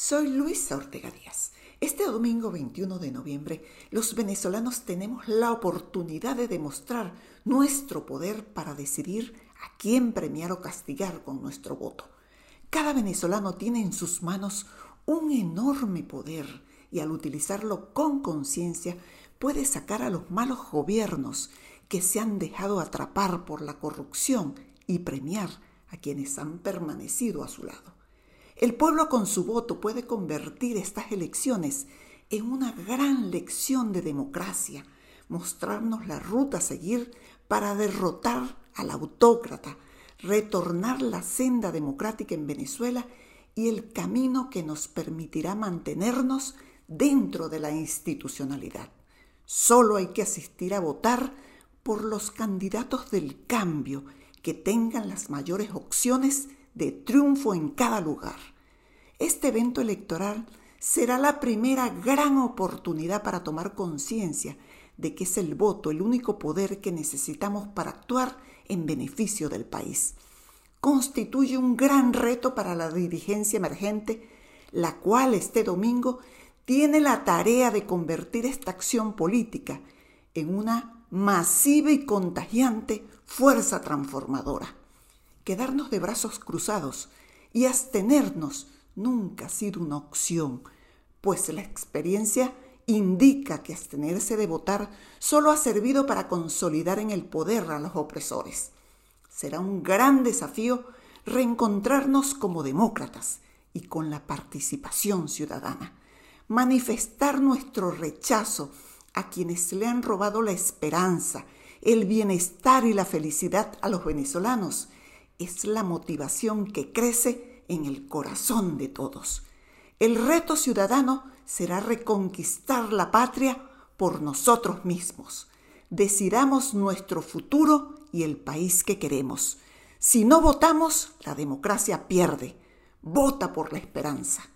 Soy Luisa Ortega Díaz. Este domingo 21 de noviembre, los venezolanos tenemos la oportunidad de demostrar nuestro poder para decidir a quién premiar o castigar con nuestro voto. Cada venezolano tiene en sus manos un enorme poder y al utilizarlo con conciencia puede sacar a los malos gobiernos que se han dejado atrapar por la corrupción y premiar a quienes han permanecido a su lado. El pueblo con su voto puede convertir estas elecciones en una gran lección de democracia, mostrarnos la ruta a seguir para derrotar al autócrata, retornar la senda democrática en Venezuela y el camino que nos permitirá mantenernos dentro de la institucionalidad. Solo hay que asistir a votar por los candidatos del cambio que tengan las mayores opciones de triunfo en cada lugar. Este evento electoral será la primera gran oportunidad para tomar conciencia de que es el voto el único poder que necesitamos para actuar en beneficio del país. Constituye un gran reto para la dirigencia emergente, la cual este domingo tiene la tarea de convertir esta acción política en una masiva y contagiante fuerza transformadora quedarnos de brazos cruzados y abstenernos nunca ha sido una opción, pues la experiencia indica que abstenerse de votar solo ha servido para consolidar en el poder a los opresores. Será un gran desafío reencontrarnos como demócratas y con la participación ciudadana, manifestar nuestro rechazo a quienes le han robado la esperanza, el bienestar y la felicidad a los venezolanos es la motivación que crece en el corazón de todos. El reto ciudadano será reconquistar la patria por nosotros mismos. Decidamos nuestro futuro y el país que queremos. Si no votamos, la democracia pierde. Vota por la esperanza.